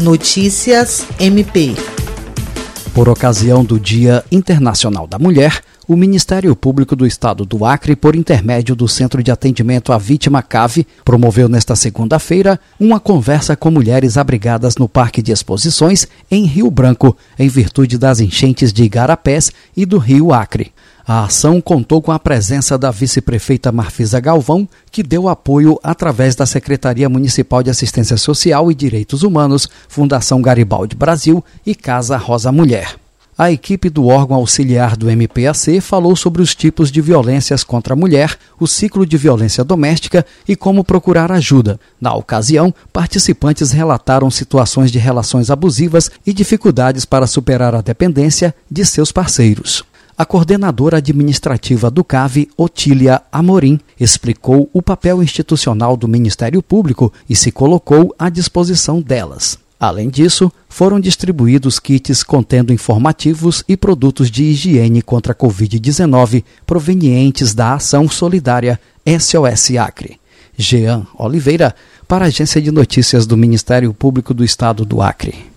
Notícias MP. Por ocasião do Dia Internacional da Mulher, o Ministério Público do Estado do Acre, por intermédio do Centro de Atendimento à Vítima CAVE, promoveu nesta segunda-feira uma conversa com mulheres abrigadas no Parque de Exposições em Rio Branco, em virtude das enchentes de Igarapés e do Rio Acre. A ação contou com a presença da vice-prefeita Marfisa Galvão, que deu apoio através da Secretaria Municipal de Assistência Social e Direitos Humanos, Fundação Garibaldi Brasil e Casa Rosa Mulher. A equipe do órgão auxiliar do MPAC falou sobre os tipos de violências contra a mulher, o ciclo de violência doméstica e como procurar ajuda. Na ocasião, participantes relataram situações de relações abusivas e dificuldades para superar a dependência de seus parceiros. A coordenadora administrativa do CAV, Otília Amorim, explicou o papel institucional do Ministério Público e se colocou à disposição delas. Além disso, foram distribuídos kits contendo informativos e produtos de higiene contra a Covid-19 provenientes da ação solidária SOS Acre. Jean Oliveira, para a Agência de Notícias do Ministério Público do Estado do Acre.